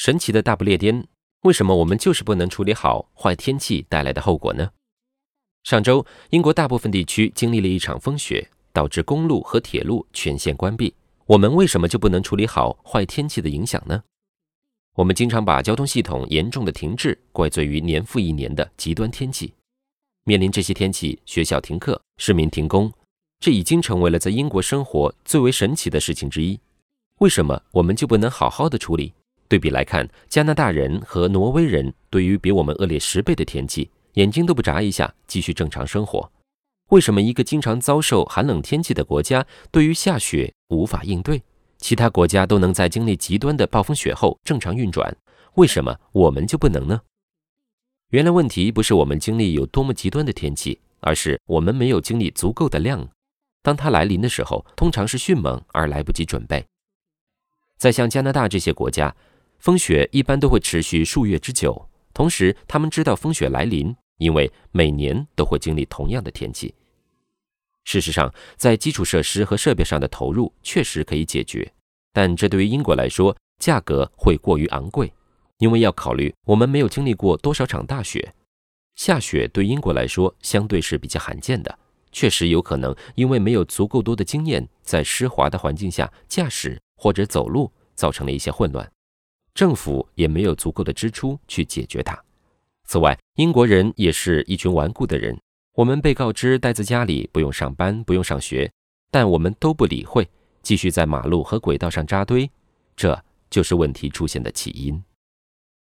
神奇的大不列颠，为什么我们就是不能处理好坏天气带来的后果呢？上周，英国大部分地区经历了一场风雪，导致公路和铁路全线关闭。我们为什么就不能处理好坏天气的影响呢？我们经常把交通系统严重的停滞怪罪于年复一年的极端天气。面临这些天气，学校停课，市民停工，这已经成为了在英国生活最为神奇的事情之一。为什么我们就不能好好的处理？对比来看，加拿大人和挪威人对于比我们恶劣十倍的天气，眼睛都不眨一下，继续正常生活。为什么一个经常遭受寒冷天气的国家，对于下雪无法应对？其他国家都能在经历极端的暴风雪后正常运转，为什么我们就不能呢？原来问题不是我们经历有多么极端的天气，而是我们没有经历足够的量。当它来临的时候，通常是迅猛而来不及准备。在像加拿大这些国家。风雪一般都会持续数月之久，同时他们知道风雪来临，因为每年都会经历同样的天气。事实上，在基础设施和设备上的投入确实可以解决，但这对于英国来说，价格会过于昂贵，因为要考虑我们没有经历过多少场大雪，下雪对英国来说相对是比较罕见的，确实有可能因为没有足够多的经验，在湿滑的环境下驾驶或者走路，造成了一些混乱。政府也没有足够的支出去解决它。此外，英国人也是一群顽固的人。我们被告知待在家里，不用上班，不用上学，但我们都不理会，继续在马路和轨道上扎堆。这就是问题出现的起因。